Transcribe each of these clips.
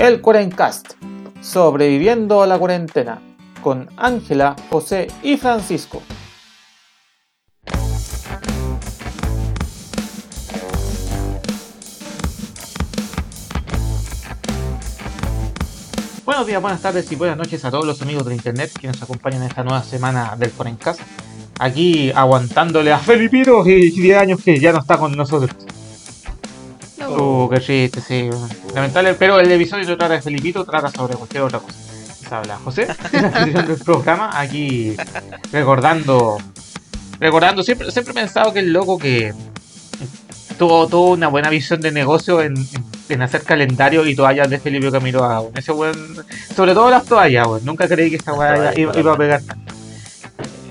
el Cuarencast, sobreviviendo a la cuarentena, con Ángela, José y Francisco. Buenos días, buenas tardes y buenas noches a todos los amigos de internet que nos acompañan en esta nueva semana del Cuarencast. Aquí aguantándole a Felipito y 10 años que ya no está con nosotros. Oh, qué triste, sí. Lamentable, pero el episodio no trata de Felipito, trata sobre cualquier otra cosa. Se habla José, en la del programa, aquí recordando. Recordando, siempre, siempre he pensado que el loco que tuvo, tuvo una buena visión de negocio en, en, hacer calendario y toallas de Felipe Camilo Agua. Ese buen, sobre todo las toallas, weón. Nunca creí que esta weá iba, iba, a pegar tanto.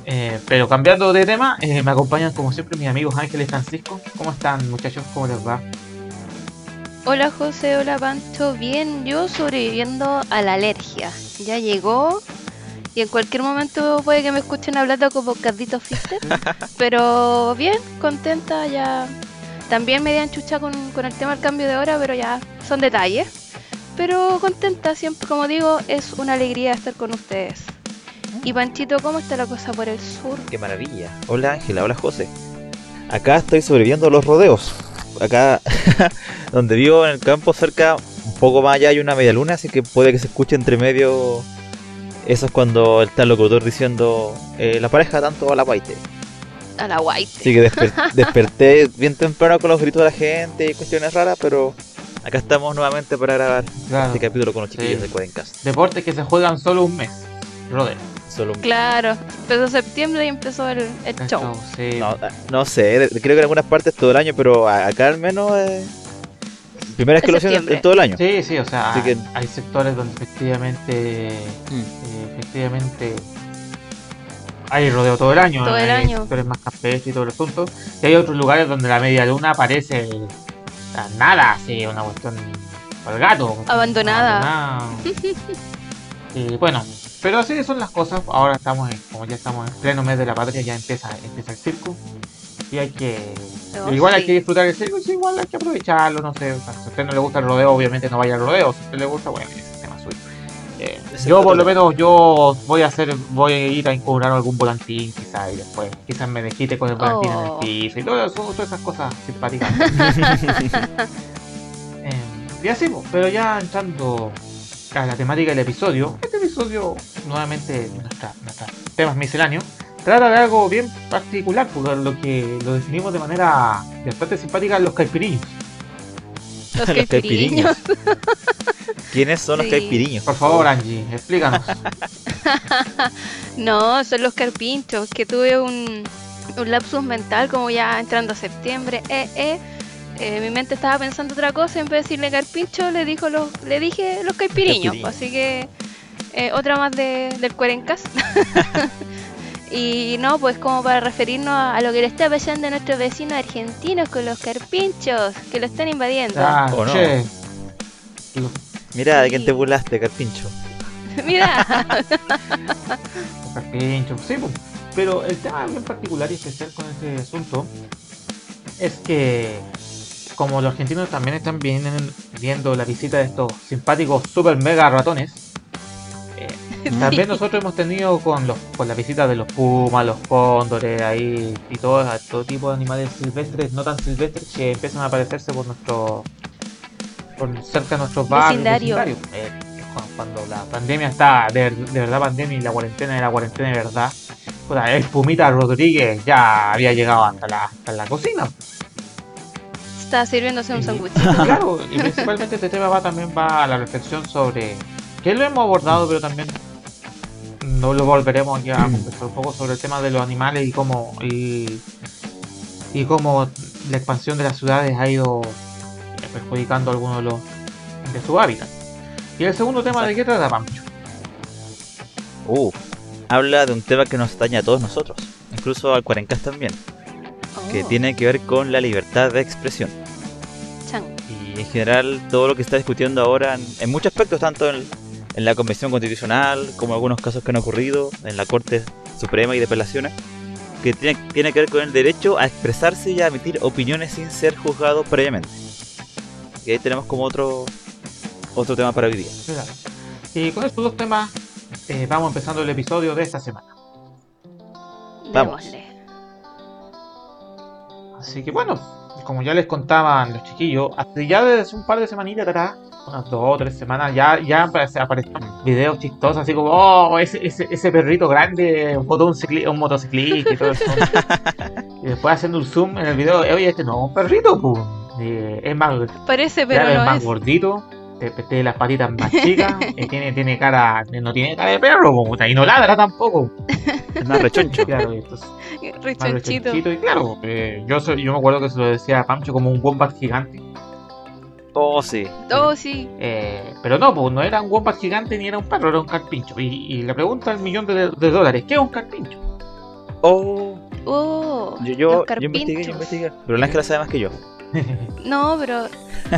Eh, pero cambiando de tema, eh, me acompañan como siempre mis amigos Ángel y Francisco. ¿Cómo están muchachos? ¿Cómo les va? Hola José, hola Pancho, bien, yo sobreviviendo a la alergia. Ya llegó y en cualquier momento puede que me escuchen hablando como Cardito Fister, pero bien, contenta ya. También me dieron chucha con, con el tema del cambio de hora, pero ya son detalles. Pero contenta, siempre como digo, es una alegría estar con ustedes. Y Panchito, ¿cómo está la cosa por el sur? Qué maravilla. Hola Ángela, hola José. Acá estoy sobreviviendo a los rodeos acá donde vivo en el campo cerca, un poco más allá hay una media luna, así que puede que se escuche entre medio. Eso es cuando está el locutor diciendo eh, la pareja tanto a la white. A la white. Así que desperté bien temprano con los gritos de la gente y cuestiones raras, pero acá estamos nuevamente para grabar este capítulo con los chiquillos de Cuadencast. Deportes que se juegan solo un mes. Rodeo. Claro, empezó septiembre y empezó el, show. No, sé, creo que en algunas partes todo el año, pero acá al menos eh, primera vez que lo hacen en todo el año. Sí, sí, o sea, hay sectores donde efectivamente, mm. eh, efectivamente hay rodeo todo el año. Todo el hay año. sectores más campestres y todo el asunto. Y hay otros lugares donde la media luna aparece nada, así, una cuestión por gato. Abandonada. y bueno, pero así son las cosas. Ahora estamos, en, como ya estamos en pleno mes de la patria, ya empieza, empieza el circo. Y hay que. Oh, igual hay que disfrutar el circo, igual hay que aprovecharlo, no sé. si a usted no le gusta el rodeo, obviamente no vaya al rodeo. Si a usted le gusta, bueno, es tema suyo. Eh, yo por lo menos yo voy a hacer, voy a ir a incurrar algún volantín quizás y después quizás me desquite con el volantín en el oh. piso y todo eso, todas esas cosas simpáticas. eh, y así, pero ya entrando a la temática del episodio, este episodio, nuevamente, nuestra, nuestra temas misceláneos, trata de algo bien particular, por lo que lo definimos de manera bastante simpática, los caipiriños. Los caipiriños. ¿Quiénes son los caipiriños? Por favor, Angie, explícanos. no, son los carpinchos, que tuve un, un lapsus mental como ya entrando a septiembre. Eh, eh eh, mi mente estaba pensando otra cosa, en vez de decirle carpincho, le dijo los, le dije los caipiriños, así que eh, otra más de, del Cuerencas. Y no, pues como para referirnos a, lo que le está pasando a nuestros vecinos argentinos con los carpinchos, que lo están invadiendo. Ah, Mira, ¿de quién te burlaste, carpincho? Mira. carpincho, sí, pero el tema en particular y especial con este asunto es que como los argentinos también están viendo la visita de estos simpáticos super mega ratones, también nosotros hemos tenido con los con la visita de los pumas, los cóndores ahí y todo, todo tipo de animales silvestres, no tan silvestres, que empiezan a aparecerse por nuestro por cerca de nuestros barrios. Eh, cuando la pandemia está de, verdad pandemia y la cuarentena era cuarentena de verdad, pues, el Pumita Rodríguez ya había llegado hasta la, hasta la cocina está sirviéndose un sándwich. Claro, y principalmente este tema va también va a la reflexión sobre que lo hemos abordado, pero también no lo volveremos aquí a conversar un poco sobre el tema de los animales y cómo y, y cómo la expansión de las ciudades ha ido perjudicando a algunos de los de su hábitat. Y el segundo tema de qué trata Pancho. Uh, habla de un tema que nos atañe a todos nosotros, incluso al Cuarencas también que oh. tiene que ver con la libertad de expresión. Y en general todo lo que está discutiendo ahora en, muchos aspectos, tanto en, la Convención Constitucional como en algunos casos que han ocurrido en la Corte Suprema y de Apelaciones, que tiene, tiene que ver con el derecho a expresarse y a emitir opiniones sin ser juzgado previamente. Y ahí tenemos como otro otro tema para hoy día. Y con estos dos temas eh, vamos empezando el episodio de esta semana. Vamos. Así que bueno, como ya les contaban los chiquillos, hace ya desde un par de semanitas atrás, unas dos o tres semanas, ya, ya aparecen videos chistosos, así como, oh, ese, ese, ese perrito grande, un, un motociclista y todo eso. y después haciendo un zoom en el video, oye, este no es un perrito, pues. es más, Parece, pero es más gordito tiene las patitas más chicas, tiene, tiene cara, no tiene cara de perro, y no ladra tampoco. Es más rechoncho. Claro, y rechonchito. y claro, eh, yo, yo me acuerdo que se lo decía a Pancho como un wombat gigante. Oh, sí. Oh, sí. Eh, pero no, pues no era un wombat gigante ni era un perro, era un carpincho. Y, le pregunta al millón de, dólares, ¿qué es un carpincho? Oh. Oh. Yo, yo, yo investigué, yo investigué. Pero la Ángela sabe más que yo. No, pero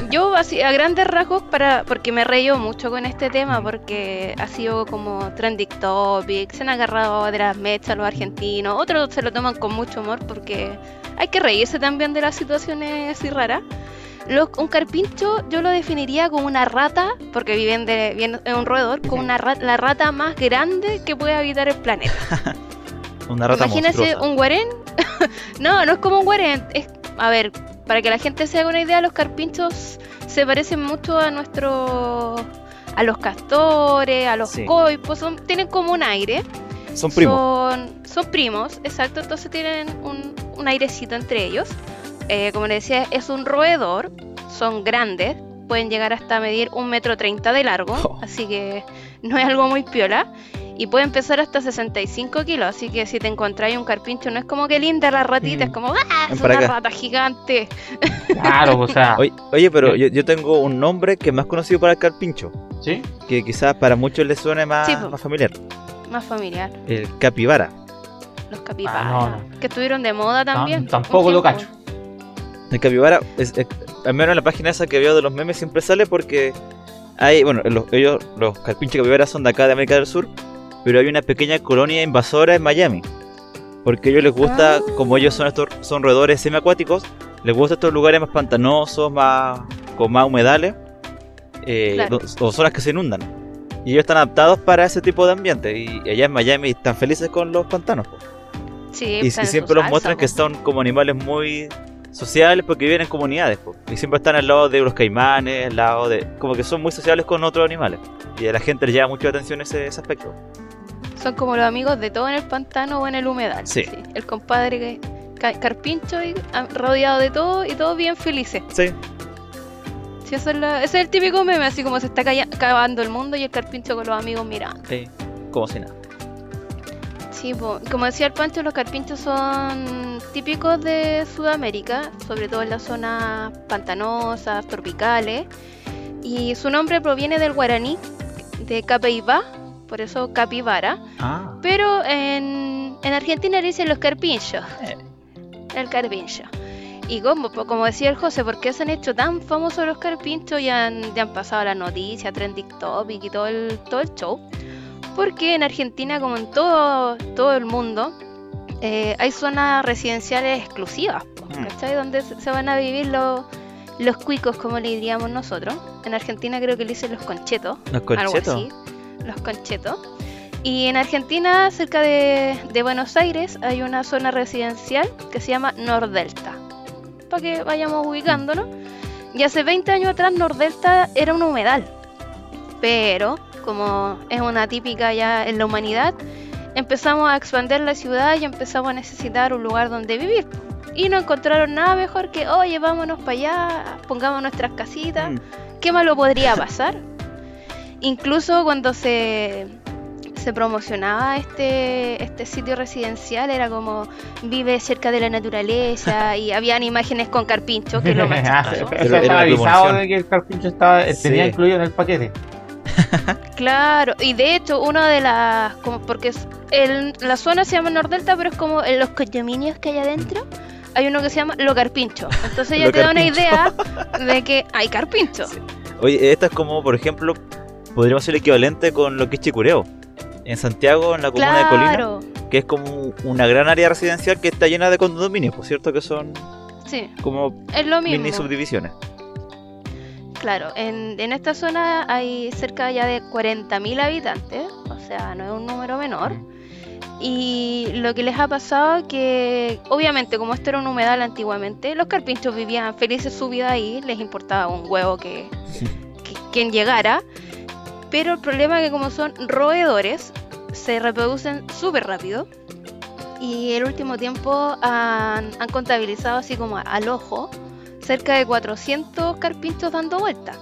yo así a grandes rasgos para porque me reío mucho con este tema porque ha sido como trending topic, se han agarrado de las mechas los argentinos, otros se lo toman con mucho humor porque hay que reírse también de las situaciones así raras. un carpincho yo lo definiría como una rata, porque viven de, en un roedor, como una la rata más grande que puede habitar el planeta. una rata Imagínese un guarén. no, no es como un guarén. Es, a ver, para que la gente se haga una idea, los carpinchos se parecen mucho a nuestros a los castores, a los coipos, son, tienen como un aire. Son primos. Son, son primos, exacto, entonces tienen un, un airecito entre ellos. Eh, como les decía, es un roedor, son grandes, pueden llegar hasta medir un metro treinta de largo, oh. así que no es algo muy piola y puede empezar hasta 65 kilos. Así que si te encontráis un carpincho, no es como que linda la ratita, es mm. como, ¡ah! Es una rata gigante. Claro, o sea. Oye, pero yo, tengo un nombre que es más conocido para el carpincho. ¿Sí? Que quizás para muchos les suene más, más familiar. Más familiar. El capibara. Los capibaras. Ah, que estuvieron de moda también. tampoco lo cacho. El capibara, es, al menos en la página esa que veo de los memes, siempre sale porque hay, bueno, los, ellos, los carpinchos capibaras son de acá de América del Sur pero hay una pequeña colonia invasora en Miami. Porque a ellos les gusta, ah. como ellos son estos son roedores semiacuáticos, les gusta estos lugares más pantanosos, más con más humedales, eh, o zonas que se inundan. Y ellos están adaptados para ese tipo de ambiente. Y allá en Miami están felices con los pantanos. Sí, y, siempre los muestran que son como animales muy sociales porque viven en comunidades. Y siempre están al lado de los caimanes, al lado de... Como que son muy sociables con otros animales. Y a la gente le llama mucho la atención ese, ese aspecto. Son como los amigos de todo en el pantano o en el humedal. Sí. El compadre carpincho y rodeado de todo y todos bien felices. Sí. sí eso es ese es el típico meme, así como se está acabando el mundo y el carpincho con los amigos mirando. Sí, como si nada. Sí, como decía el Pancho, los carpinchos son típicos de Sudamérica, sobre todo en las zonas pantanosas, tropicales. Y su nombre proviene del guaraní, de Capeiba, por eso capibara. Ah. Pero en, en, Argentina le dicen los carpinchos. Eh. El carpincho. Y como, como decía el José, ¿por qué se han hecho tan famosos los carpinchos y han, han pasado la noticia, trending topic y todo el, todo el show? Porque en Argentina, como en todo, todo el mundo, eh, hay zonas residenciales exclusivas, mm. ¿cachai? Donde se van a vivir los, los cuicos, como le diríamos nosotros. En Argentina creo que le dicen los conchetos. Los conchetos. Algo así los conchetos. Y en Argentina, cerca de, Buenos Aires, hay una zona residencial que se llama Nordelta. Para que vayamos ubicándonos. Y hace 20 años atrás Nordelta era un humedal. Pero, como es una típica ya en la humanidad, empezamos a expandir la ciudad y empezamos a necesitar un lugar donde vivir. Y no encontraron nada mejor que, oye, vámonos para allá, pongamos nuestras casitas. Mm. ¿Qué malo podría pasar? Incluso cuando se, se promocionaba este, este sitio residencial, era como vive cerca de la naturaleza y habían imágenes con carpincho, que lo más ah, Pero era avisado de que el carpincho estaba, tenía incluido en el paquete. claro, y de hecho, una de las. Como porque el, la zona se llama Nordelta, pero es como en los condominios que hay adentro. Hay uno que se llama Lo Carpincho. Entonces ya te da una idea de que hay carpincho. Oye, esta es como, por ejemplo, podríamos ser equivalente con lo que es Chicureo. En Santiago, en la comuna de Colina, que es como una gran área residencial que está llena de condominios, por cierto, que son sí. como es lo mini subdivisiones. Claro, en, en esta zona hay cerca ya de 40.000 habitantes, o sea, no es un número menor. Y lo que les ha pasado que, obviamente, como esto era un humedal antiguamente, los carpinchos vivían felices su vida ahí, les importaba un huevo que, quien llegara. Pero el problema es que como son roedores, se reproducen súper rápido. Y el último tiempo han, contabilizado así como al ojo cerca de 400 carpinchos dando vueltas.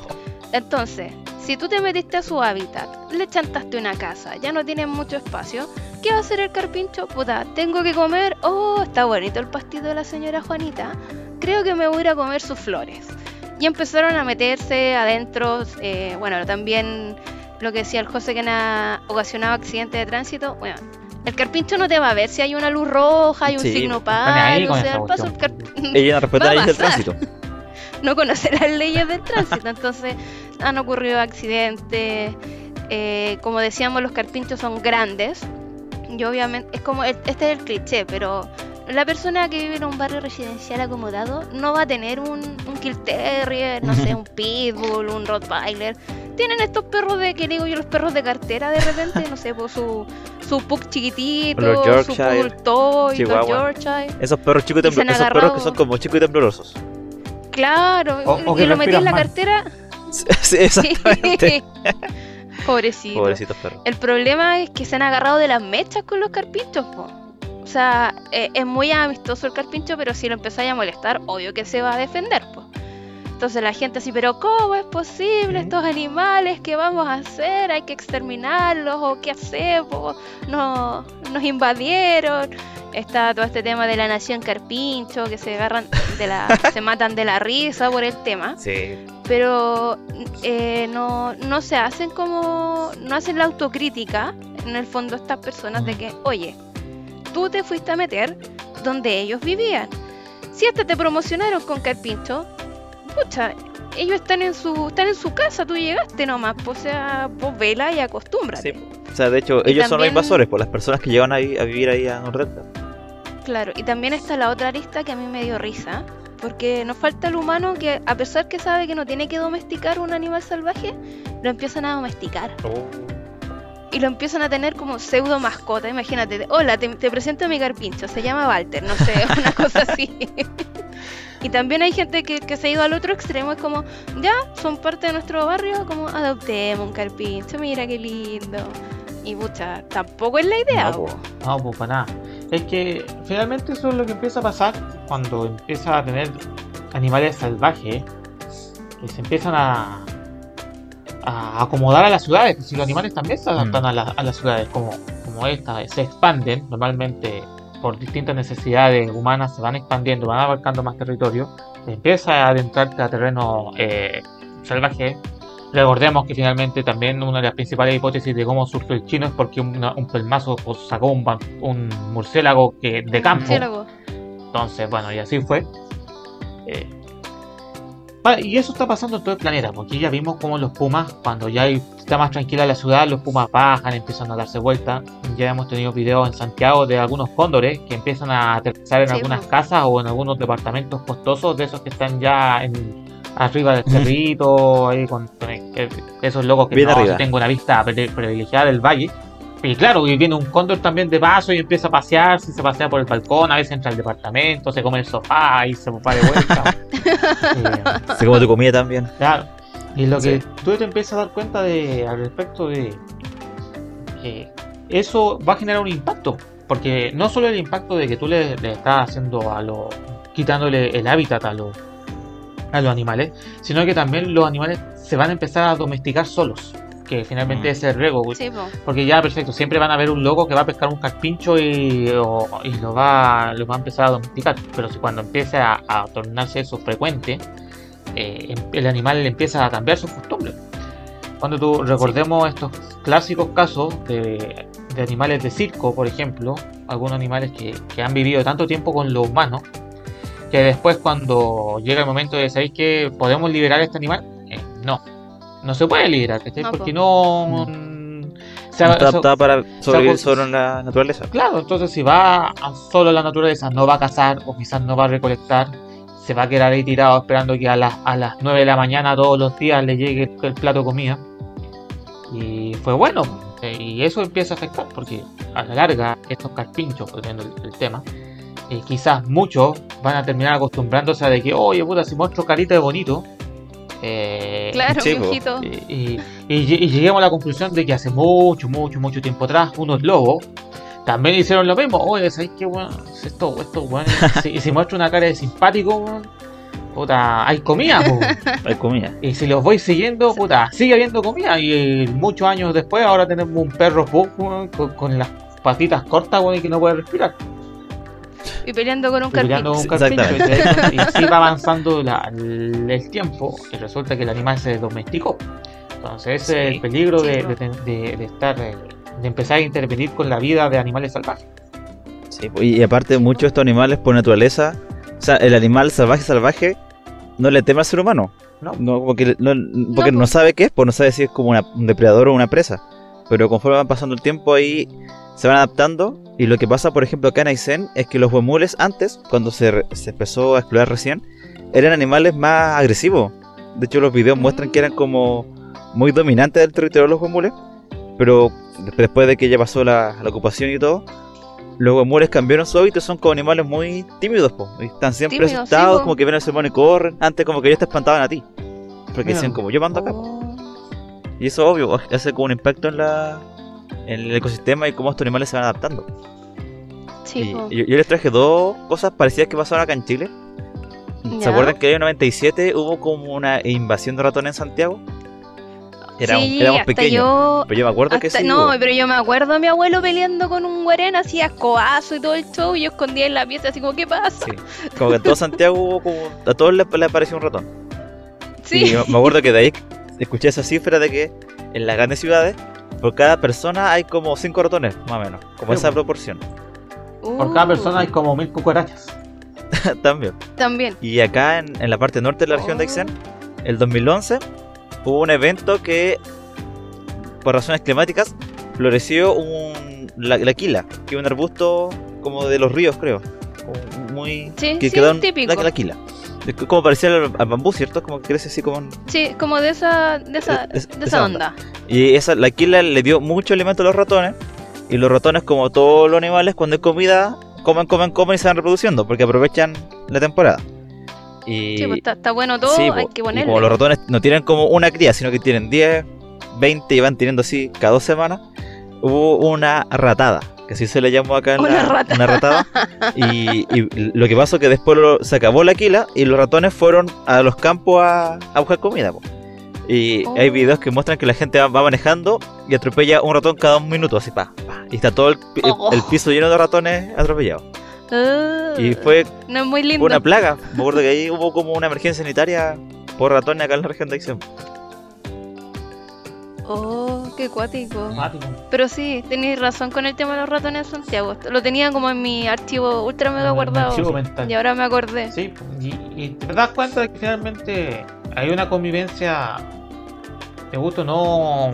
Entonces, si tú te metiste a su hábitat, le chantaste una casa, ya no tienen mucho espacio, ¿Qué va a hacer el carpincho? Puta, tengo que comer. Oh, está bonito el pastito de la señora Juanita. Creo que me voy a ir a comer sus flores. Y empezaron a meterse adentro. Eh, bueno, también lo que decía el José que ocasionaba accidentes de tránsito. Bueno, el carpincho no te va a ver si hay una luz roja, hay un signo par, o sea, el paso Ella no respeta las leyes del tránsito. no conoce las leyes del tránsito, entonces han ocurrido accidentes. Eh, como decíamos, los carpinchos son grandes, y obviamente es como, este es el cliché, pero la persona que vive en un barrio residencial acomodado no va a tener un, un Kill Terrier, no sé, un Pitbull, un Rottweiler. Tienen estos perros de, que digo yo, los perros de cartera de repente, no sé, pues su, su Pug chiquitito, su Poodle Toy, Yorkshire. Esos perros chicos esos perros que son como chicos y temblorosos. Claro, y, lo metí en la cartera. sí, exactamente. Pobrecitos. El problema es que se han agarrado de las mechas con los carpinchos, O sea, eh, es muy amistoso el carpincho, pero si lo empezáis a molestar, obvio que se va a defender, po. Entonces la gente así, pero ¿cómo es posible estos animales? ¿Qué vamos a hacer? ¿Hay que exterminarlos? ¿O qué hacemos? No, nos invadieron. Está todo este tema de la nación carpincho, que se agarran de la, se matan de la risa por el tema. Sí. Pero eh, no, no se hacen como, no hacen la autocrítica, en el fondo estas personas de que, oye, tú te fuiste a meter donde ellos vivían. Si hasta te promocionaron con carpincho, pucha, ellos están en su están en su casa, tú llegaste nomás, pues, o sea, vos vela y acostúmbrate. Sí. O sea, de hecho, ellos son los invasores, por pues, las personas que llegan ahí a vivir ahí a Nordesta. Claro, y también está la otra lista que a mí me dio risa, porque nos falta el humano que, a pesar que sabe que no tiene que domesticar un animal salvaje, lo empiezan a domesticar. Oh. Y lo empiezan a tener como pseudo mascota, imagínate. Hola, te, te presento a mi carpincho, se llama Walter, no sé, una cosa así. Y también hay gente que, que, se ha ido al otro extremo, es como, ya, son parte de nuestro barrio, como adoptemos un carpincho, mira qué lindo. Y pucha, tampoco es la idea. No, no pues para nada. Es que finalmente eso es lo que empieza a pasar cuando empieza a tener animales salvajes que se empiezan a, a acomodar a las ciudades. Si los animales también se adaptan mm. a, a, las ciudades como, como esta, se expanden normalmente por distintas necesidades humanas, se van expandiendo, van abarcando más territorio, empieza a adentrarte a terreno eh, salvaje. Recordemos que finalmente también una de las principales hipótesis de cómo surgió el chino es porque un pelmazo pues, sacó un, un murciélago que, de campo. Entonces, bueno, y así fue. Eh, y eso está pasando en todo el planeta, porque ya vimos como los pumas, cuando ya está más tranquila la ciudad, los pumas bajan, empiezan a darse vuelta. Ya hemos tenido videos en Santiago de algunos cóndores que empiezan a aterrizar en algunas casas o en algunos departamentos costosos de esos que están ya en, arriba del cerrito, ahí con, esos locos que no, tengo una vista privilegiada del valle y claro, y viene un cóndor también de paso y empieza a pasear, se pasea por el balcón, a veces entra al departamento, se come el sofá y se va de vuelta. se come tu comida también. Claro. Y lo que tú te empiezas a dar cuenta de al respecto de que eso va a generar un impacto. Porque no solo el impacto de que tú le, estás haciendo a los. quitándole el hábitat a los a los animales, sino que también los animales se van a empezar a domesticar solos que finalmente mm. es el rego. porque ya, perfecto, siempre van a ver un loco que va a pescar un carpincho y, y lo, va, lo va a empezar a domesticar. Pero si cuando empiece a, tornarse eso frecuente, eh, em, el animal empieza a cambiar sus costumbres. Cuando tú recordemos estos clásicos casos de, animales de circo, por ejemplo, algunos animales que, han vivido tanto tiempo con los humanos, que después cuando llega el momento de saber que podemos liberar a este animal, eh, no, no se puede liberar, Porque no. Mm. Se, está adaptada para sobrevivir solo en la naturaleza. Claro, entonces si va a solo la naturaleza, no va a cazar o quizás no va a recolectar. se va a quedar ahí tirado esperando que a, las a las 9 de la mañana todos los días le llegue el, plato de comida. Y fue bueno, eh, y eso empieza a afectar porque a la larga estos carpinchos, volviendo el, el tema, eh, quizás muchos van a terminar acostumbrándose a de que, oye, puta, si muestro carita de bonito, eh, claro, y, y, lleguemos a la conclusión de que hace mucho, mucho, mucho tiempo atrás, unos lobos también hicieron lo mismo. Oye, ¿sabes qué, bueno? Esto, esto, bueno, si, si muestro una cara de simpático, puta, hay comida, Hay comida. Y si los voy siguiendo, puta, sigue habiendo comida. Y muchos años después, ahora tenemos un perro con, las patitas cortas, y que no puede respirar. Y peleando con un carpincho. y, así va avanzando el, tiempo y resulta que el animal se domesticó. Entonces ese es el peligro de, estar, eh, de empezar a intervenir con la vida de animales salvajes. Sí, y aparte muchos de estos animales por naturaleza, o sea, el animal salvaje salvaje no le teme al ser humano. No. porque no, porque no, sabe qué es, pues no sabe si es como un depredador o una presa. Pero conforme van pasando el tiempo ahí se van adaptando y lo que pasa, por ejemplo, acá en Aysén es que los huemules antes, cuando se, se, empezó a explorar recién, eran animales más agresivos. De hecho, los videos muestran que eran como muy dominantes del territorio de los huemules. Pero después de que ya pasó la, ocupación y todo, los huemules cambiaron su hábito son como animales muy tímidos. Po. Están siempre asustados, como que ven al ser humano y corren. Antes como que ellos te espantaban a ti. Porque decían como yo mando acá. Oh. Y eso obvio, hace como un impacto en la, en el ecosistema y cómo estos animales se van adaptando. Sí, yo, les traje dos cosas parecidas que pasaron acá en Chile. ¿Se acuerdan que en el 97 hubo como una invasión de ratones en Santiago? Era sí, éramos pequeños. pero yo me acuerdo que sí. No, pero yo me acuerdo a mi abuelo peleando con un guarén así escobazo y todo el show. Y yo escondía en la pieza así como, ¿qué pasa? Sí. Como que en todo Santiago hubo como. A todos les, les apareció un ratón. Sí. Y me acuerdo que de ahí escuché esa cifra de que en las grandes ciudades por cada persona hay como 5 ratones, más o menos. Como esa proporción. Por cada persona hay como mil cucarachas. También. También. Y acá en, la parte norte de la región de Aysén, el 2011, hubo un evento que, por razones climáticas, floreció un, la, quila, que es un arbusto como de los ríos, creo. Muy. Sí, que sí, quedó típico. La, la quila. Como parecía al, bambú, ¿cierto? Como que crece así como... Sí, como de esa, de esa, de, esa, onda. Y esa, la quila le dio mucho alimento a los ratones. Y los ratones, como todos los animales, cuando hay comida, comen, comen, comen y se van reproduciendo. Porque aprovechan la temporada. Y... Sí, pues está, bueno todo, hay que ponerle. como los ratones no tienen como una cría, sino que tienen 10, 20 y van teniendo así cada dos semanas, hubo una ratada que así se le llamó acá en una, una ratada. Y, lo que pasó es que después se acabó la quila y los ratones fueron a los campos a, buscar comida. Y hay oh. videos que muestran que la gente va, manejando y atropella un ratón cada un minuto, así pa, y está todo el, oh. piso lleno de ratones atropellados. Ah. y fue, no muy lindo. una plaga. Me acuerdo que ahí hubo como una emergencia sanitaria por ratones acá en la región de Acción. Oh, qué cuático. Pero sí, tenéis razón con el tema de los ratones de Santiago. Lo tenía como en mi archivo ultra mega guardado. Y ahora me acordé. Sí, y, te das cuenta de que finalmente hay una convivencia de gusto no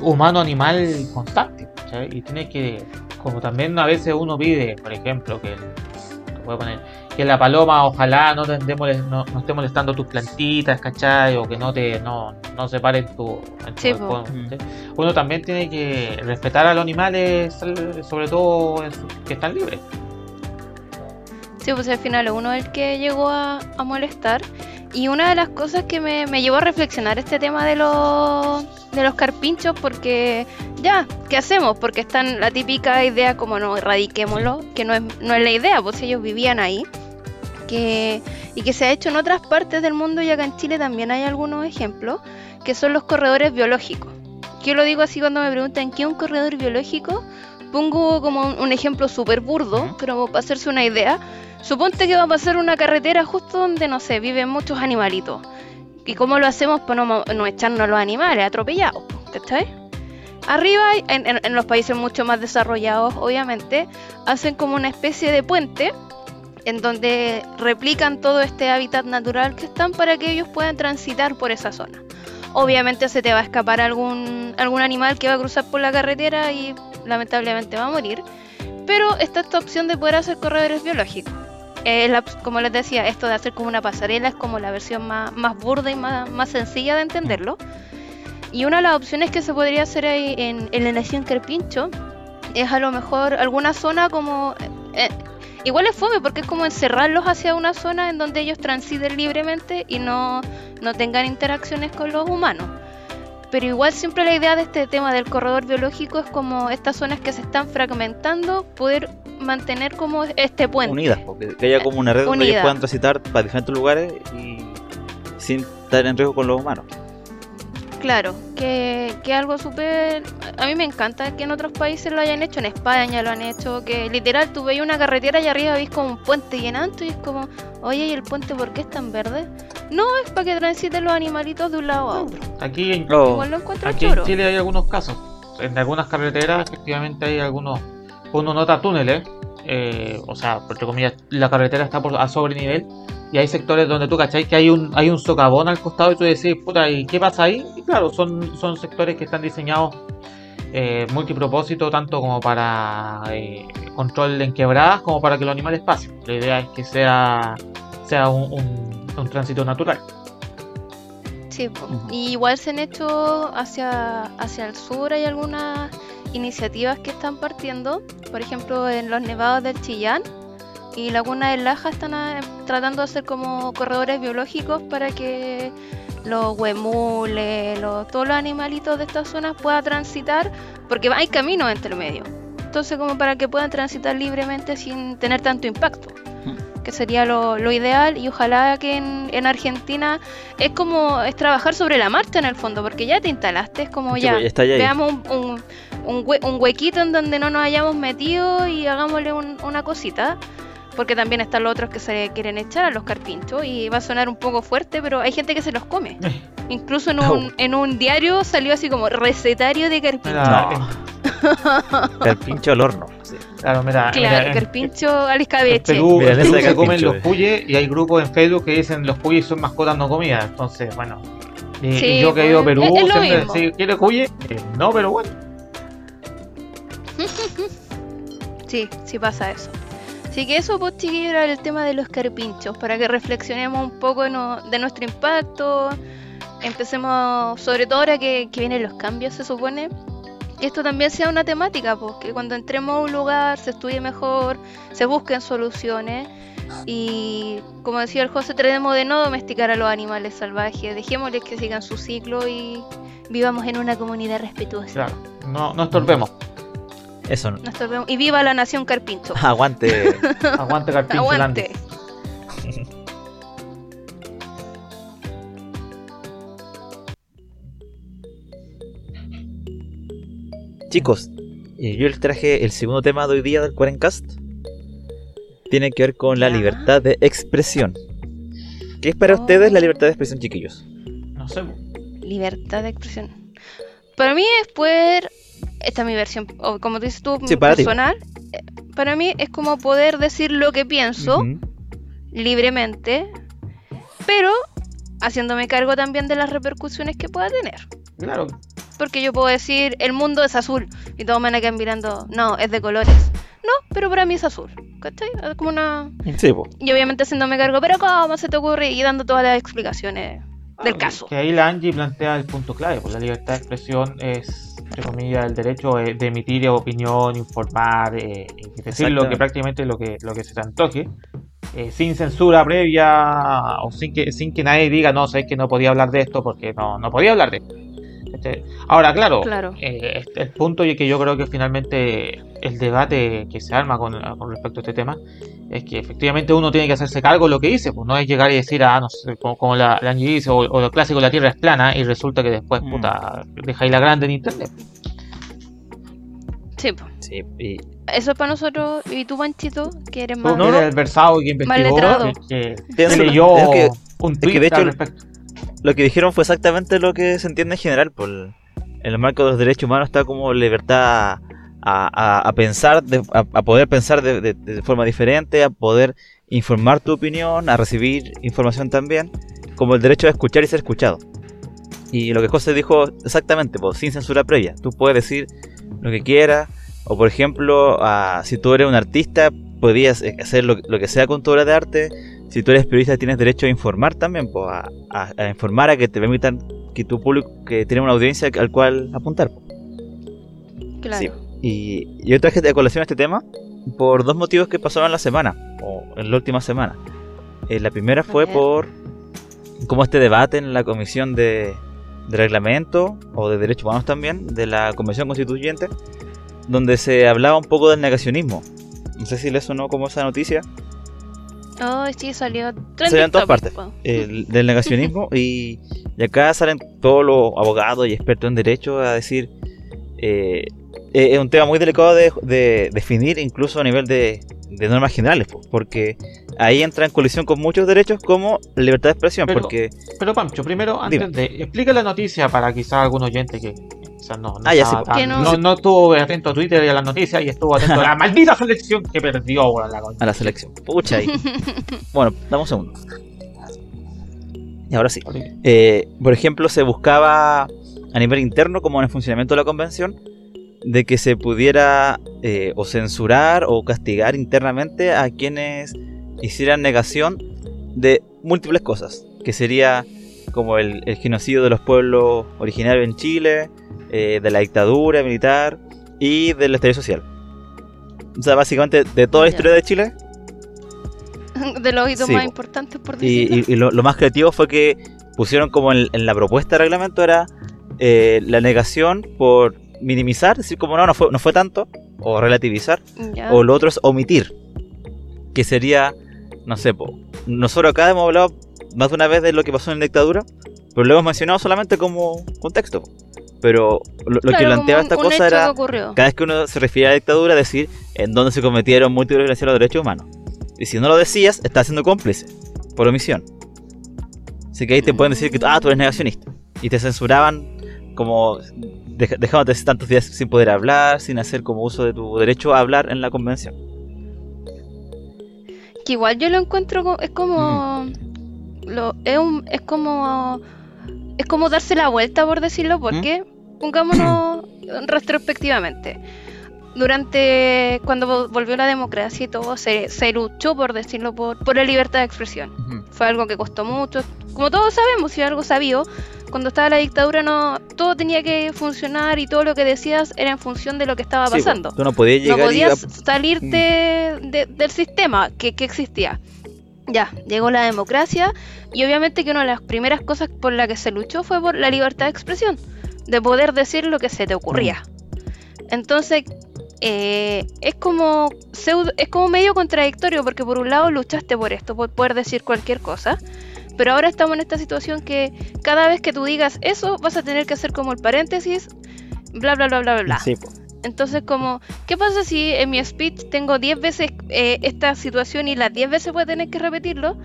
humano-animal constante. Y tienes que, como también a veces uno pide, por ejemplo, que, puede poner, que la paloma ojalá no, te no, no esté molestando tus plantitas, ¿cachai? O que no te no, no separen tu, Uno también tiene que respetar a los animales, sobre todo que están libres. Sí, pues al final uno es el que llegó a, molestar. Y una de las cosas que me, me, llevó a reflexionar este tema de los, de los carpinchos, porque ya, ¿qué hacemos? Porque están la típica idea como no, erradiquémoslo, que no es, no es la idea, pues ellos vivían ahí y que se ha hecho en otras partes del mundo y acá en Chile también hay algunos ejemplos, que son los corredores biológicos. Yo lo digo así cuando me preguntan qué es un corredor biológico, pongo como un, ejemplo súper burdo, pero para hacerse una idea, suponte que va a pasar una carretera justo donde, no sé, viven muchos animalitos. ¿Y cómo lo hacemos para no, echarnos a los animales atropellados? ¿Cachai? Arriba, en, en, los países mucho más desarrollados, obviamente, hacen como una especie de puente en donde replican todo este hábitat natural que están para que ellos puedan transitar por esa zona. Obviamente se te va a escapar algún, algún animal que va a cruzar por la carretera y lamentablemente va a morir, pero está esta opción de poder hacer corredores biológicos. como les decía, esto de hacer como una pasarela es como la versión más, burda y más, más sencilla de entenderlo. Y una de las opciones que se podría hacer ahí en, en la nación Carpincho es a lo mejor alguna zona como... Eh, igual es fome porque es como encerrarlos hacia una zona en donde ellos transiten libremente y no, no tengan interacciones con los humanos. Pero igual siempre la idea de este tema del corredor biológico es como estas zonas que se están fragmentando, poder mantener como este puente. Unidas, porque que haya como una red donde ellos puedan transitar para diferentes lugares y sin estar en riesgo con los humanos. Claro, que, que algo súper... A mí me encanta que en otros países lo hayan hecho, en España lo han hecho, que literal tú veis una carretera y arriba veis como un puente llenando y es como, oye, ¿y el puente por qué es tan verde? No, es para que transiten los animalitos de un lado a otro. Aquí en, Igual lo aquí en Chile hay algunos casos. En algunas carreteras efectivamente hay algunos... Uno nota túneles, eh, o sea, entre comillas, la carretera está por, a nivel y hay sectores donde tú cacháis que hay un, hay un socavón al costado y tú decís, puta, ¿y qué pasa ahí? Y claro, son, son sectores que están diseñados eh, multipropósito, tanto como para eh, control en quebradas como para que los animales pasen. La idea es que sea, sea un, un, tránsito natural. Sí, igual se han hecho hacia, hacia el sur, hay algunas iniciativas que están partiendo, por ejemplo en los nevados del Chillán y Laguna del Laja están ah, tratando de hacer como corredores biológicos para que los huemules, todos los animalitos de estas zonas puedan transitar, porque hay caminos entre medio. Entonces como para que puedan transitar libremente sin tener tanto impacto, mm. que sería lo, ideal y ojalá que en, Argentina es como es trabajar sobre la marcha en el fondo, porque ya te instalaste, es como ya, pues, veamos un, un, huequito en donde no nos hayamos metido y hagámosle una cosita porque también están los otros que se quieren echar a los carpinchos y va a sonar un poco fuerte, pero hay gente que se los come. Incluso en un, en un diario salió así como recetario de carpincho. No. carpincho al horno. Claro, mira, claro, carpincho al escabeche. En Perú, se comen los puyes y hay grupos en Facebook que dicen los puyes son mascotas no comidas. Entonces, bueno. Y, yo que he ido a Perú, siempre ¿quiere cuye? Eh, no, pero bueno. sí, sí pasa eso. Así que eso, pues chiquillos, era el tema de los carpinchos, para que reflexionemos un poco de nuestro impacto. Empecemos, sobre todo ahora que, vienen los cambios, se supone, que esto también sea una temática, pues que cuando entremos a un lugar se estudie mejor, se busquen soluciones. Y como decía el José, tratemos de no domesticar a los animales salvajes, dejémosles que sigan su ciclo y vivamos en una comunidad respetuosa. Claro, no, no estorbemos. Eso no. Y viva la nación Carpincho. Aguante. Aguante Carpincho. Aguante. Chicos, eh, yo les traje el segundo tema de hoy día del Cuarencast. Tiene que ver con la libertad de expresión. ¿Qué es para oh. ustedes la libertad de expresión, chiquillos? No sé. Libertad de expresión. Para mí es poder esta es mi versión, o como dices tú, personal, eh, para mí es como poder decir lo que pienso libremente, pero haciéndome cargo también de las repercusiones que pueda tener. Claro. Porque yo puedo decir, el mundo es azul, y todos me van a quedar mirando, no, es de colores. No, pero para mí es azul. ¿Cachai? Es como una. Sí, Y obviamente haciéndome cargo, pero ¿cómo se te ocurre? Y dando todas las explicaciones del ah, caso. Que ahí la Angie plantea el punto clave, pues la libertad de expresión es, entre comillas, el derecho de, emitir opinión, informar, eh, decir lo que prácticamente lo que, lo que se te antoje, eh, sin censura previa o sin que, sin que nadie diga, no, sé que no podía hablar de esto porque no, no podía hablar de esto. Este, ahora, claro, eh, el punto y que yo creo que finalmente el debate que se arma con, respecto a este tema es que efectivamente uno tiene que hacerse cargo de lo que dice, pues no es llegar y decir, ah, no sé, como, la, la Angie dice, o, lo clásico, la Tierra es plana, y resulta que después, mm. puta, dejáis la grande en internet. Sí, pues. Sí, y... Eso es para nosotros, y tú, Manchito, que eres más... No, el versado que investigó, que, que, yo un tweet de hecho, respecto lo que dijeron fue exactamente lo que se entiende en general. Por en el marco de los derechos humanos está como libertad a, pensar, a, poder pensar de, forma diferente, a poder informar tu opinión, a recibir información también, como el derecho a escuchar y ser escuchado. Y lo que José dijo exactamente, pues, sin censura previa. Tú puedes decir lo que quieras, o por ejemplo, si tú eres un artista, podías hacer lo, que sea con tu obra de arte. Si tú eres periodista tienes derecho a informar también, pues, a, informar a que te permitan que tu público que tiene una audiencia al cual apuntar. Claro. Y yo traje de colación este tema por dos motivos que pasaron en la semana, o en la última semana. Eh, la primera fue por como este debate en la comisión de, de reglamento o de derechos humanos también de la convención constituyente donde se hablaba un poco del negacionismo no sé si le sonó como esa noticia oh sí salió salió en todas partes del negacionismo y, acá salen todos los abogados y expertos en derecho a decir eh, eh, es un tema muy delicado de, definir incluso a nivel de, normas generales porque ahí entra en colisión con muchos derechos como libertad de expresión. Pero, porque... pero Pancho, primero, antes de. Explica la noticia para quizá algún oyente que. No, no, ah, no, no, estuvo atento a Twitter y a las noticias y estuvo atento a la maldita selección que perdió la, a la selección. Pucha ahí. bueno, damos un segundo. Y ahora sí. Eh, por ejemplo, se buscaba a nivel interno, como en el funcionamiento de la convención, de que se pudiera eh, o censurar o castigar internamente a quienes hicieran negación de múltiples cosas, que sería como el, genocidio de los pueblos originarios en Chile, eh, de la dictadura militar y del estallido social. O sea, básicamente de toda la historia de Chile. De los hitos más importantes, por decirlo. Y, lo, más creativo fue que pusieron como en, la propuesta de reglamento era eh, la negación por minimizar, decir como no, no fue, no fue tanto, o relativizar, o lo otro es omitir, que sería no sé, nosotros acá hemos hablado más de una vez de lo que pasó en la dictadura, pero lo hemos mencionado solamente como contexto. Pero lo, que planteaba esta cosa era, cada vez que uno se refiere a la dictadura, decir en dónde se cometieron múltiples violaciones a los derechos humanos. Y si no lo decías, estás siendo cómplice, por omisión. Así que ahí te pueden decir que ah, tú eres negacionista. Y te censuraban como dejándote tantos días sin poder hablar, sin hacer como uso de tu derecho a hablar en la convención igual yo lo encuentro es como mm. Lo es un es como es como darse la vuelta por decirlo porque ¿Mm? pongámonos retrospectivamente durante cuando volvió la democracia y todo se, se luchó por decirlo por, por la libertad de expresión fue algo que costó mucho como todos sabemos si algo sabido cuando estaba la dictadura no todo tenía que funcionar y todo lo que decías era en función de lo que estaba pasando. tú no podías llegar no podías salirte mm. del sistema que, existía. Ya, llegó la democracia y obviamente que una de las primeras cosas por la que se luchó fue por la libertad de expresión, de poder decir lo que se te ocurría. Mm. Entonces, eh, es como es como medio contradictorio porque por un lado luchaste por esto, por poder decir cualquier cosa, pero ahora estamos en esta situación que cada vez que tú digas eso, vas a tener que hacer como el paréntesis, bla, bla, bla, bla, bla. Entonces, como, ¿qué pasa si en mi speech tengo 10 veces eh, esta situación y las 10 veces voy a tener que repetirlo?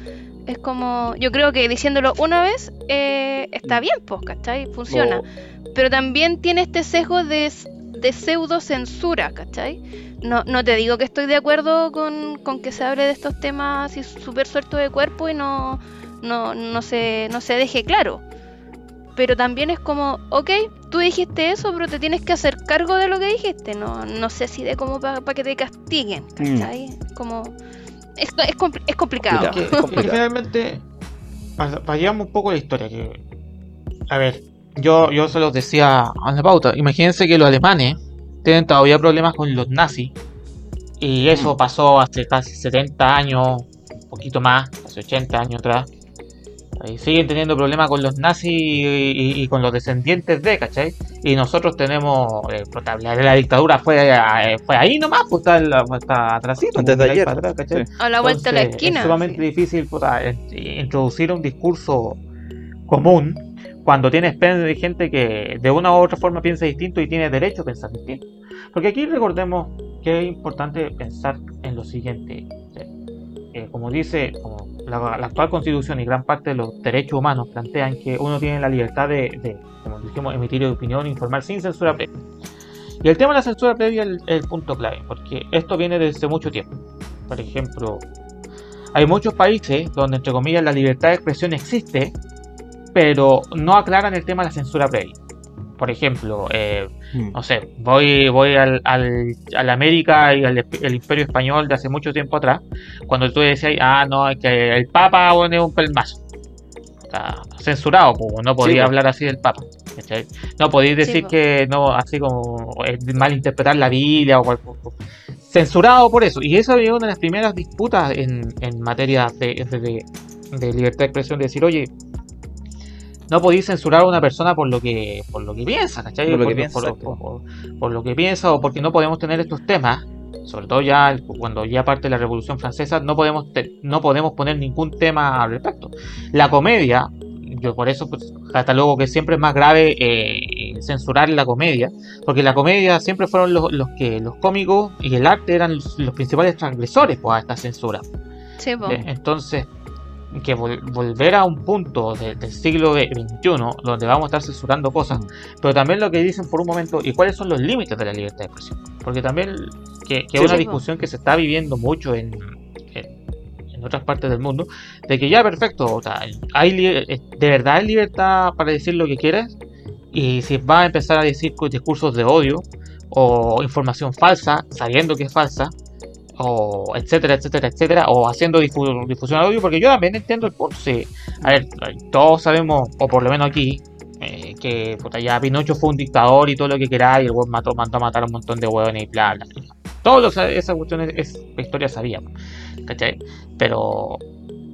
Es como, yo creo que diciéndolo una vez eh, está bien, pues, ¿cachai? Funciona. Oh. Pero también tiene este sesgo de, de pseudo censura, ¿cachai? No, no te digo que estoy de acuerdo con, con que se hable de estos temas así súper suelto de cuerpo y no, no, no, se, no se deje claro. Pero también es como, ok, tú dijiste eso, pero te tienes que hacer cargo de lo que dijiste. No, no sé si de cómo para que te castiguen. Mm. Como. Es, es, es complicado. Porque, finalmente, vayamos un poco a la historia. Que, a ver, yo, yo se los decía a la pauta. Imagínense que los alemanes tienen todavía problemas con los nazis. Y eso mm. pasó hace casi 70 años, un poquito más, hace 80 años atrás siguen teniendo problemas con los nazis y, con los descendientes de, ¿cachai? Y nosotros tenemos. Eh, la dictadura fue, eh, fue ahí nomás, pues está, está atrásito. Antes de ayer. A la vuelta de la esquina. Es sumamente difícil introducir un discurso común cuando tienes gente que de una u otra forma piensa distinto y tiene derecho a pensar distinto. Porque aquí recordemos que es importante pensar en lo siguiente. Eh, como dice, como la, actual constitución y gran parte de los derechos humanos plantean que uno tiene la libertad de, como dijimos, emitir opinión, informar sin censura previa. Y el tema de la censura previa es el, punto clave, porque esto viene desde mucho tiempo. Por ejemplo, hay muchos países donde, entre comillas, la libertad de expresión existe, pero no aclaran el tema de la censura previa. Por ejemplo, eh, hmm. no sé, voy, voy al, al, al América y al el Imperio Español de hace mucho tiempo atrás, cuando tú decías, ah, no, que el Papa es un pelmazo. Está censurado, pues, no podía hablar así del Papa. No podéis decir que no, así como malinterpretar la Biblia o cualquier censurado por eso. Y eso es una de las primeras disputas en, en materia de, de, libertad de expresión, de decir, oye, no podéis censurar a una persona por lo que por lo que piensa, ¿cachai? Por lo, que piensa, por, lo que piensa o porque no podemos tener estos temas, sobre todo ya cuando ya parte de la Revolución Francesa, no podemos no podemos poner ningún tema al respecto. La comedia yo por eso pues, catalogo que siempre es más grave eh, censurar la comedia, porque la comedia siempre fueron los, que los cómicos y el arte eran los, principales transgresores pues, a esta censura. Eh, entonces, que volver a un punto del siglo XXI donde vamos a estar censurando cosas, pero también lo que dicen por un momento, y cuáles son los límites de la libertad de expresión, porque también que, es una discusión que se está viviendo mucho en, otras partes del mundo, de que ya perfecto, o sea, hay eh, de verdad hay libertad para decir lo que quieres y si vas a empezar a decir discursos de odio o información falsa, sabiendo que es falsa, o etcétera, etcétera, etcétera, o haciendo difusión de odio, porque yo también entiendo el por sí. A ver, todos sabemos, o por lo menos aquí, eh, que puta, ya Pinocho fue un dictador y todo lo que queráis, y el mató, mandó a matar a un montón de hueones y bla, bla, bla. Todas esas cuestiones, esa historia sabíamos, ¿cachai? Pero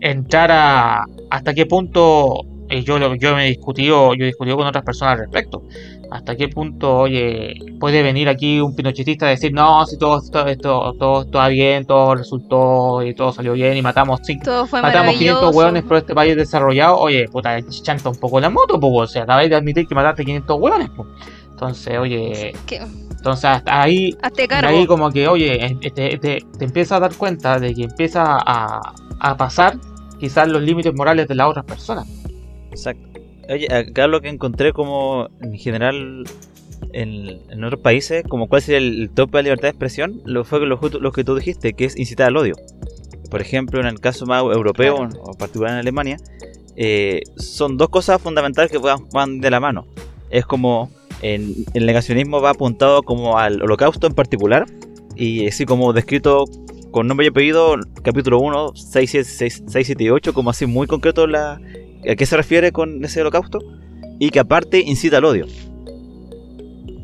entrar a hasta qué punto y yo, yo me he discutido, yo he con otras personas al respecto. Hasta qué punto, oye, puede venir aquí un pinochetista a decir, no, si todo esto, esto, todo está bien, todo resultó y todo salió bien y matamos, cinco, matamos 500 hueones por este país desarrollado, oye, puta, chanta un poco la moto, pues, o sea, acabáis de admitir que mataste 500 hueones, pues. Entonces, oye, entonces hasta ahí, ahí como que, oye, te, te, empiezas a dar cuenta de que empieza a, a pasar quizás los límites morales de las otras personas. Exacto. Oye, acá lo que encontré como en general en, otros países, como cuál sería el, tope de libertad de expresión, lo fue lo, lo, que tú dijiste, que es incitar al odio. Por ejemplo, en el caso más europeo, o en particular en Alemania, eh, son dos cosas fundamentales que van, de la mano. Es como en, el negacionismo va apuntado como al holocausto en particular, y así como descrito con nombre y apellido, capítulo 1, 6, 6, 6 7 y 8, como así muy concreto la, a qué se refiere con ese holocausto y que aparte incita al odio.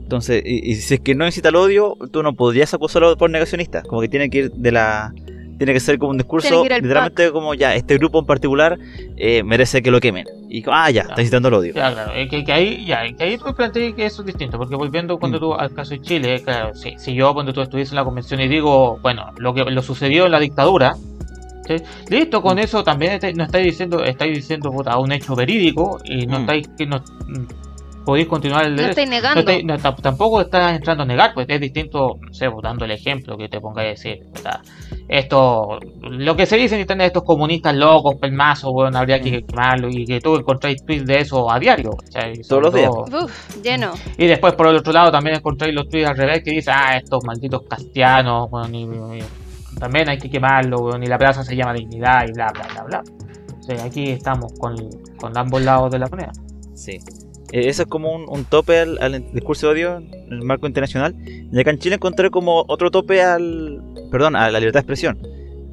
Entonces, y, si es que no incita al odio, tú no podrías acusarlo por negacionista, como que tiene que ir de la tiene que ser como un discurso literalmente como ya este grupo en particular eh, merece que lo quemen y ah ya está incitando al odio claro. Que, que, ahí ya que ahí tú planteas que eso es distinto porque volviendo cuando mm. tú al caso de Chile claro si, si yo cuando tú estuviste en la convención y digo bueno lo que lo sucedió en la dictadura Listo, con eso también no estáis diciendo, estáis diciendo puta, un hecho verídico y no mm. estáis que no podéis continuar el no estáis negando. tampoco estás entrando a negar, pues es distinto, no sé, pues, dando el ejemplo que te pongáis a decir, esto, lo que se dice en internet, estos comunistas locos, pelmazos, bueno, habría que mm. quemarlo y que tú encontráis tweets de eso a diario. Todos los días. Uf, lleno. Y después por el otro lado también encontráis los tweets al revés que dicen, ah, estos malditos castianos, bueno, ni también hay que quemarlo, ni la plaza se llama dignidad y bla, bla, bla, bla. O sea, aquí estamos con, con ambos lados de la moneda. Sí. Eh, eso es como un, tope al, discurso de odio en el marco internacional. Y acá en Chile encontré como otro tope al. Perdón, a la libertad de expresión.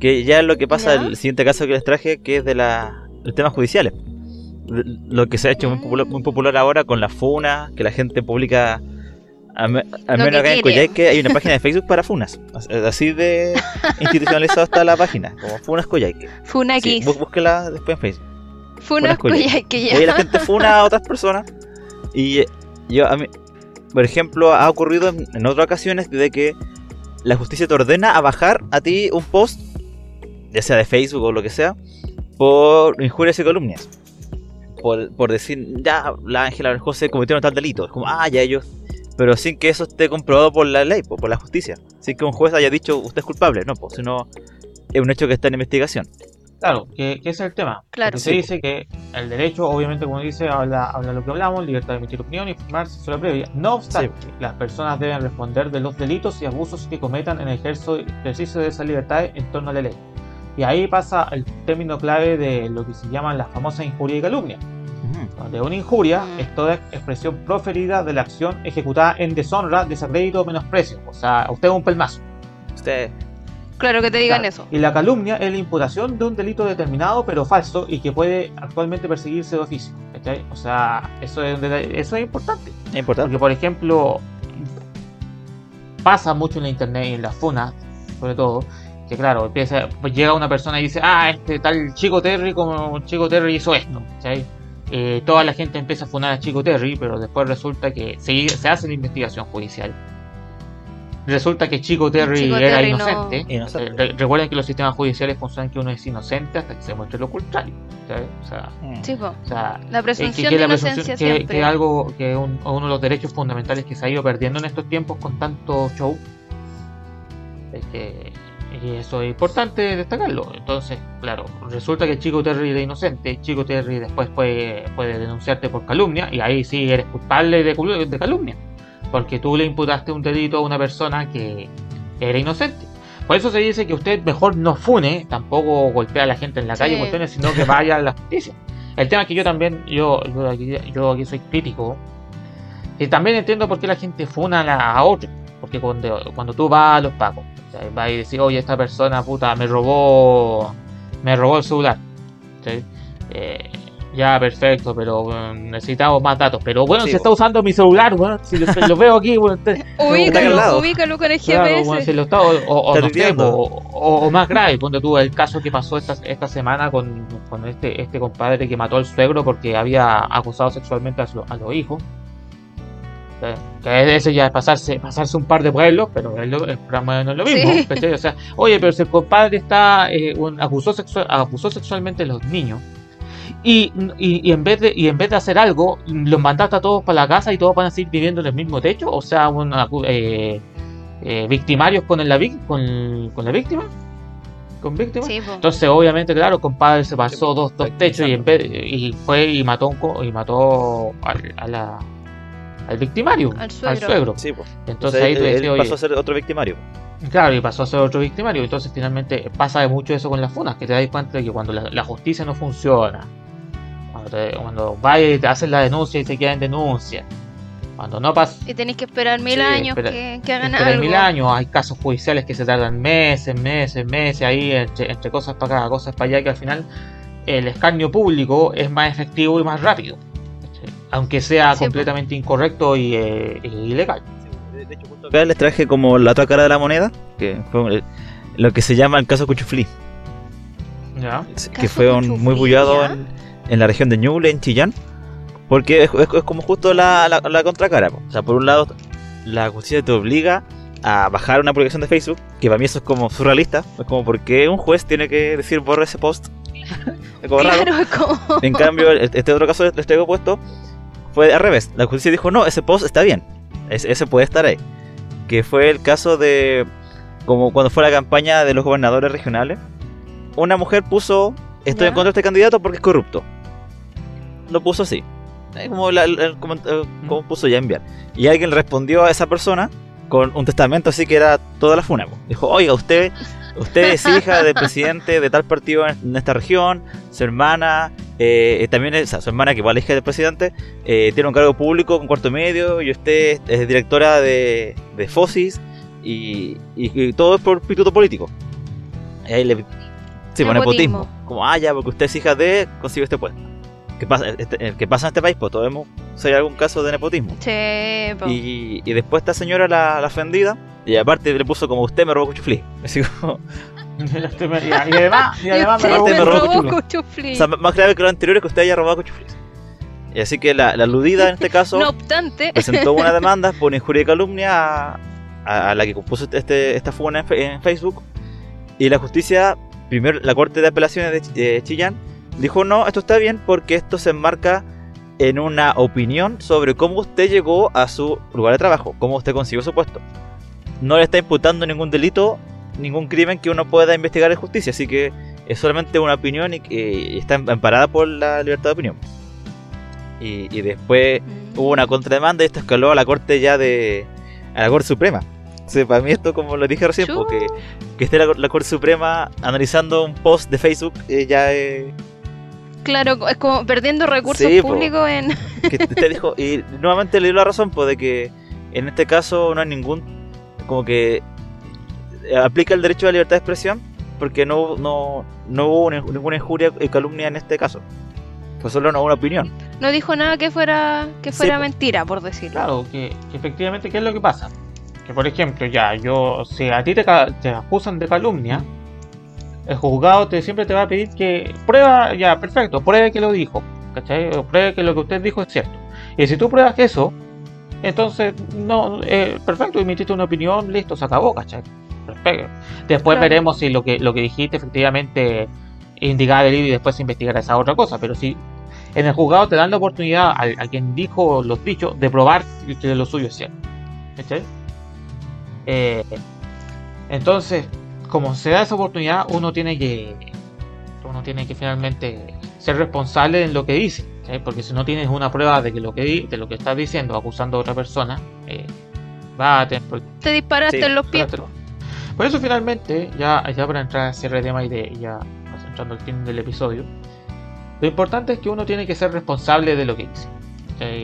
Que ya es lo que pasa en el siguiente caso que les traje, que es de la, los temas judiciales. Lo que se ha hecho muy popular, muy popular ahora con la FUNA, que la gente publica a, menos acá en Coyhaique hay una página de Facebook para funas. Así de institucionalizado está la página, como Funas Coyhaique. Funa sí, búsquela después en Facebook. Funas, Coyhaique ya. la gente funa a otras personas. Y eh, yo, a mí, por ejemplo, ha ocurrido en, otras ocasiones de que la justicia te ordena a bajar a ti un post, ya sea de Facebook o lo que sea, por injurias y calumnias. Por, por decir, ya, la Ángela José cometieron tal delito. Es como, ah, ya ellos pero sin que eso esté comprobado por la ley, por la justicia. Sin que un juez haya dicho usted es culpable, no, pues, sino es un hecho que está en investigación. Claro, que, es el tema. Claro. se dice que el derecho, obviamente, como dice, habla, habla lo que hablamos, libertad de emitir opinión y informarse sobre previa. No obstante, las personas deben responder de los delitos y abusos que cometan en el ejercicio de esa libertad en torno a la ley. Y ahí pasa el término clave de lo que se llama la famosa injuria y Donde una injuria es toda expresión proferida de la acción ejecutada en deshonra, desacrédito o menosprecio. O sea, usted es un pelmazo. Usted. Claro que te digan eso. Y la calumnia es la imputación de un delito determinado pero falso y que puede actualmente perseguirse de oficio. O sea, eso es, eso es importante. Es importante. Porque, por ejemplo, pasa mucho en la internet y en las funas, sobre todo, que claro, empieza, pues llega una persona y dice, ah, este tal Chico Terry como Chico Terry hizo esto, eh, toda la gente empieza a funar a Chico Terry, pero después resulta que se, se hace la investigación judicial Resulta que Chico Terry era inocente. recuerden que los sistemas judiciales funcionan que uno es inocente hasta que se muestre lo contrario. O sea, mm. la presunción de inocencia que, que, algo que uno de los derechos fundamentales que se ha ido perdiendo en estos tiempos con tanto show. Y eso es importante destacarlo. Entonces, claro, resulta que Chico Terry era inocente. Chico Terry después puede, puede denunciarte por calumnia y ahí sí eres culpable de, de calumnia porque tú le imputaste un delito a una persona que era inocente. Por eso se dice que usted mejor no fune, tampoco golpea a la gente en la calle, sino que vaya a la justicia. El tema es que yo también, yo, yo, aquí, yo aquí soy crítico, y también entiendo por qué la gente funa a, otro. Porque cuando, cuando tú vas a los pacos, vas y decís, oye, esta persona puta me robó, me robó el celular. Eh, ya, perfecto, pero necesitamos más datos. Pero bueno, se está usando mi celular, bueno, si lo, veo aquí, bueno, ubícalo, ubícalo con el GPS. o, más grave, ponte tú el caso que pasó esta, esta semana con, con este, este compadre que mató al suegro porque había acusado sexualmente a, a los hijos. Que ese ya es pasarse, pasarse un par de pueblos, pero el, el programa no es lo mismo. O sea, oye, pero si el compadre está eh, acusó, sexual, acusó sexualmente a los niños y, y, en vez de, y en vez de hacer algo, los mandaste a todos para la casa y todos van a seguir viviendo en el mismo techo, o sea, una, eh, eh, victimarios con, la, con, con la víctima. Con víctima. Entonces, obviamente, claro, compadre se pasó dos, dos techos y, en vez, y fue y mató, un, y mató a la, al victimario, al suegro. Entonces, ahí tú pasó a ser otro victimario. Claro, y pasó a ser otro victimario. Entonces, finalmente, pasa de mucho eso con las funas, que te das cuenta de que cuando la justicia no funciona, cuando, vaya y te hacen la denuncia y se queda en denuncia. Cuando no pasa. Y tenéis que esperar mil años que, que, hagan algo. mil años, hay casos judiciales que se tardan meses, meses, meses, ahí entre, cosas para acá, cosas para allá, que al final el escarnio público es más efectivo y más rápido. Aunque sea completamente incorrecto y eh, ilegal. De hecho, justo acá les traje como la otra cara de la moneda, que fue lo que se llama el caso Cuchuflí. ¿Ya? Que fue un, muy bullado en, en la región de Ñuble, en Chillán, porque es, como justo la, la, contracara. O sea, por un lado, la justicia te obliga a bajar una publicación de Facebook, que para mí eso es como surrealista, es como porque un juez tiene que decir borra ese post. es como raro. En cambio, este otro caso de este puesto fue al revés. La justicia dijo, no, ese post está bien, ese, puede estar ahí. Que fue el caso de, como cuando fue la campaña de los gobernadores regionales, una mujer puso estoy en contra de este candidato porque es corrupto. Lo puso así. Como, como, puso ya enviar. Y alguien respondió a esa persona con un testamento así que era toda la funa. Dijo, oiga, usted, usted es hija del presidente de tal partido en esta región, su hermana, eh, también es, su hermana que igual es hija del presidente, eh, tiene un cargo público con cuarto medio y usted es directora de, de FOSIS y, y, todo es por pituto político. Y ahí le Sí, por nepotismo. Como, ah, ya, porque usted es hija de, consigo este puesto. ¿Qué pasa, este, ¿Qué pasa en este país? Pues todos hemos hay algún caso de nepotismo. Sí, y, y, después esta señora la, la, ofendida, y aparte le puso como usted me robó cuchuflí. y además, y además me robó, cuchuflí. O sea, más grave que lo anterior es que usted haya robado cuchuflí. Y así que la, la aludida en este caso no obstante. presentó una demanda por injuria y calumnia a, a, la que compuso este, esta fuga en, en Facebook. Y la justicia primero la Corte de Apelaciones de Chillán dijo no, esto está bien porque esto se enmarca en una opinión sobre cómo usted llegó a su lugar de trabajo, cómo usted consiguió su puesto. No le está imputando ningún delito, ningún crimen que uno pueda investigar en justicia, así que es solamente una opinión y, que está amparada por la libertad de opinión. Y, después mm. hubo una contrademanda y esto escaló a la Corte ya de... a la Corte Suprema para mí esto, como lo dije recién, porque que esté la, Corte Suprema analizando un post de Facebook eh, ya es... Claro, es como perdiendo recursos públicos en... que te dijo, y nuevamente le dio la razón, pues, de que en este caso no hay ningún, como que aplica el derecho a la libertad de expresión, porque no, no, no hubo ninguna injuria y calumnia en este caso. Fue solo una, opinión. No dijo nada que fuera que fuera mentira, por decirlo. Claro, que, efectivamente, ¿qué es lo que pasa? Que por ejemplo, ya, yo, si a ti te, te acusan de calumnia, el juzgado te, siempre te va a pedir que prueba, ya, perfecto, pruebe que lo dijo, ¿cachai? pruebe que lo que usted dijo es cierto. Y si tú pruebas que eso, entonces, no, eh, perfecto, emitiste una opinión, listo, se acabó, ¿cachai? Perfecto. Después veremos si lo que, lo que dijiste efectivamente indicaba el y después investigar esa otra cosa, pero si en el juzgado te dan la oportunidad a, quien dijo los dichos de probar que lo suyo es cierto. Eh, entonces, como se da esa oportunidad, uno tiene que uno tiene que finalmente ser responsable en lo que dice, porque si no tienes una prueba de que lo que de lo que estás diciendo acusando a otra persona, eh, va a tener te disparaste en los pies. Por eso finalmente, ya, ya para entrar a cierre de tema y de ya entrando al fin del episodio, lo importante es que uno tiene que ser responsable de lo que dice.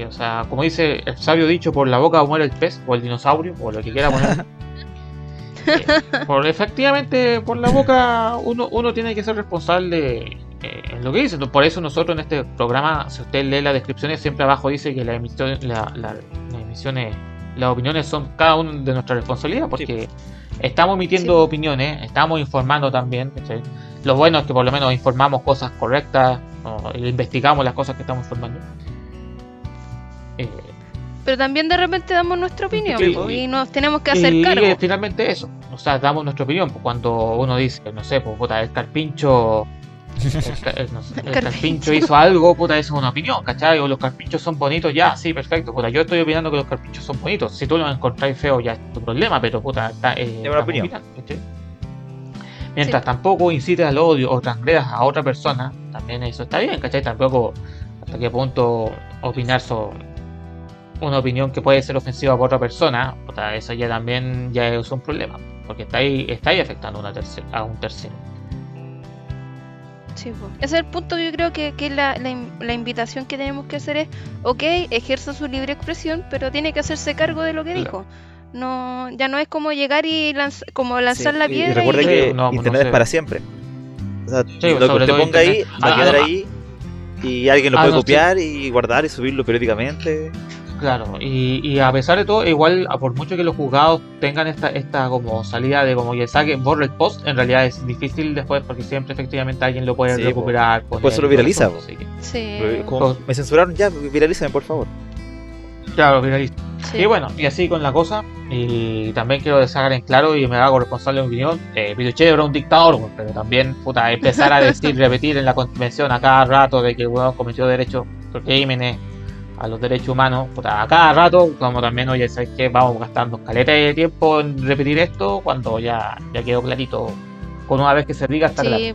O sea, como dice el sabio dicho, por la boca muere el pez o el dinosaurio o lo que quiera poner. Eh, por, efectivamente, por la boca uno, uno tiene que ser responsable eh, en lo que dice. Por eso nosotros en este programa, si usted lee las descripciones, siempre abajo dice que la emisión, la, las emisiones, las opiniones son cada uno de nuestra responsabilidad, porque estamos emitiendo opiniones, estamos informando también. Lo bueno es que por lo menos informamos cosas correctas, o investigamos las cosas que estamos informando. Eh, pero también de repente damos nuestra opinión y, nos tenemos que hacer cargo. Y finalmente eso, o sea, damos nuestra opinión. cuando uno dice, no sé, pues puta, el carpincho. El, carpincho hizo algo, puta, eso es una opinión, ¿cachai? O los carpinchos son bonitos, ya, sí, perfecto, puta, yo estoy opinando que los carpinchos son bonitos. Si tú los encontráis feos, ya es tu problema, pero puta, está, eh, una opinión. Mientras tampoco incites al odio o transgredas a otra persona, también eso está bien, ¿cachai? Tampoco hasta qué punto opinar sobre una opinión que puede ser ofensiva para otra persona, eso ya también ya es un problema, porque está ahí, está ahí afectando una a un tercero. Sí, Ese es el punto que yo creo que, que la, la, invitación que tenemos que hacer es, ok, ejerza su libre expresión, pero tiene que hacerse cargo de lo que dijo. No, ya no es como llegar y como lanzar la piedra. Y recuerde que pues internet es para siempre. O sea, lo que usted ponga ahí va a quedar ahí y alguien lo puede copiar y guardar y subirlo periódicamente. Claro, y, y, a pesar de todo, igual, por mucho que los juzgados tengan esta, esta como salida de como ya saquen borre el post, en realidad es difícil después porque siempre efectivamente alguien lo puede recuperar. Pues se lo viraliza. sí. me censuraron ya, viralízame por favor. Claro, viraliza. Y bueno, y así con la cosa, y también quiero dejar en claro y me hago responsable de mi opinión, eh, Pinochet era un dictador, pero también, puta, empezar a decir, repetir en la convención a cada rato de que el huevón cometió derechos, crímenes a los derechos humanos, a cada rato, como también, oye, ¿sabes qué? Vamos gastando caleta de tiempo en repetir esto cuando ya, ya quedó clarito, con una vez que se diga hasta sí,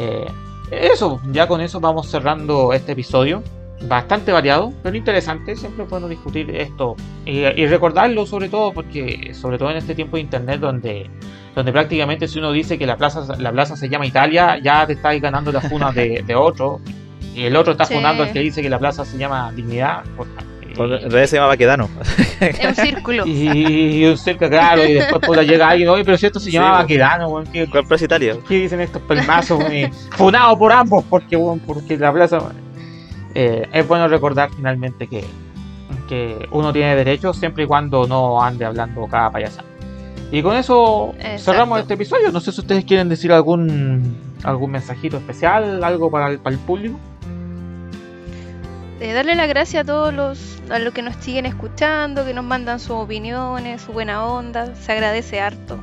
eh, eso, ya con eso vamos cerrando este episodio bastante variado, pero interesante. Siempre es discutir esto y, recordarlo, sobre todo, porque, sobre todo en este tiempo de internet, donde, donde prácticamente si uno dice que la plaza, la plaza se llama Italia, ya te estás ganando la funa de, otro, y el otro está fundando el que dice que la plaza se llama Dignidad. en realidad se llama Baquedano. Es un círculo. Y, un círculo, claro, y después pues, llega alguien, oye, pero si esto se llama Baquedano, ¿Cuál plaza Italia? ¿Qué dicen estos pelmazos, Funado por ambos, porque, porque la plaza. Eh, es bueno recordar finalmente que, que uno tiene derechos siempre y cuando no ande hablando cada payasada. Y con eso cerramos este episodio. No sé si ustedes quieren decir algún algún mensajito especial, algo para el, para el público. Eh, darle las gracias a todos los, a los que nos siguen escuchando, que nos mandan sus opiniones, su buena onda. Se agradece harto,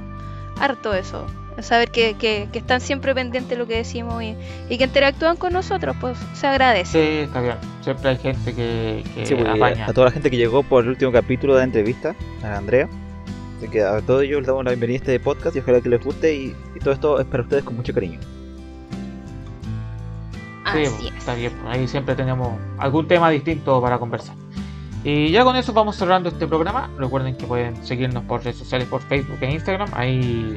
harto eso saber que, que, están siempre pendientes de lo que decimos y, que interactúan con nosotros, pues se agradece. Sí, está bien. Siempre hay gente que, que pues, apaña. A toda la gente que llegó por el último capítulo de la entrevista, a Andrea. Así que a todos ellos les damos la bienvenida a este podcast y ojalá que les guste y, todo esto es para ustedes con mucho cariño. Sí, está bien. Ahí siempre tenemos algún tema distinto para conversar. Y ya con eso vamos cerrando este programa. Recuerden que pueden seguirnos por redes sociales, por Facebook e Instagram. Ahí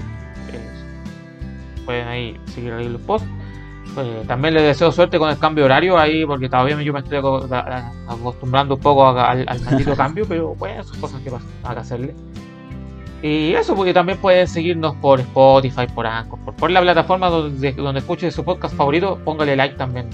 pueden ahí seguir ahí los posts. Pues, también les deseo suerte con el cambio horario ahí, porque todavía yo me estoy acostumbrando un poco al, maldito cambio, pero bueno, son cosas que hay que hacerle. Y eso, porque también pueden seguirnos por Spotify, por Anchor, por, la plataforma donde, donde escuche su podcast favorito, póngale like también.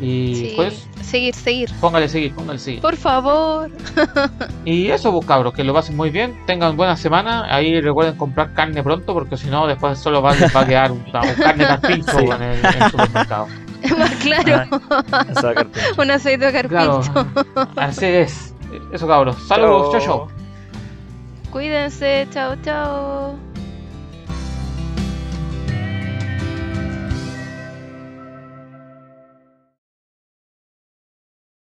Y pues. Seguir, seguir. Póngale seguir, póngale seguir. Por favor. y eso, pues cabros, que lo pasen muy bien. Tengan buena semana. Ahí recuerden comprar carne pronto, porque si no, después solo va, va a quedar un, carne carpincho en, el, supermercado. claro. un aceite de carpincho. así es. Eso, cabros. Saludos, chao, chao. Cuídense, chao, chao.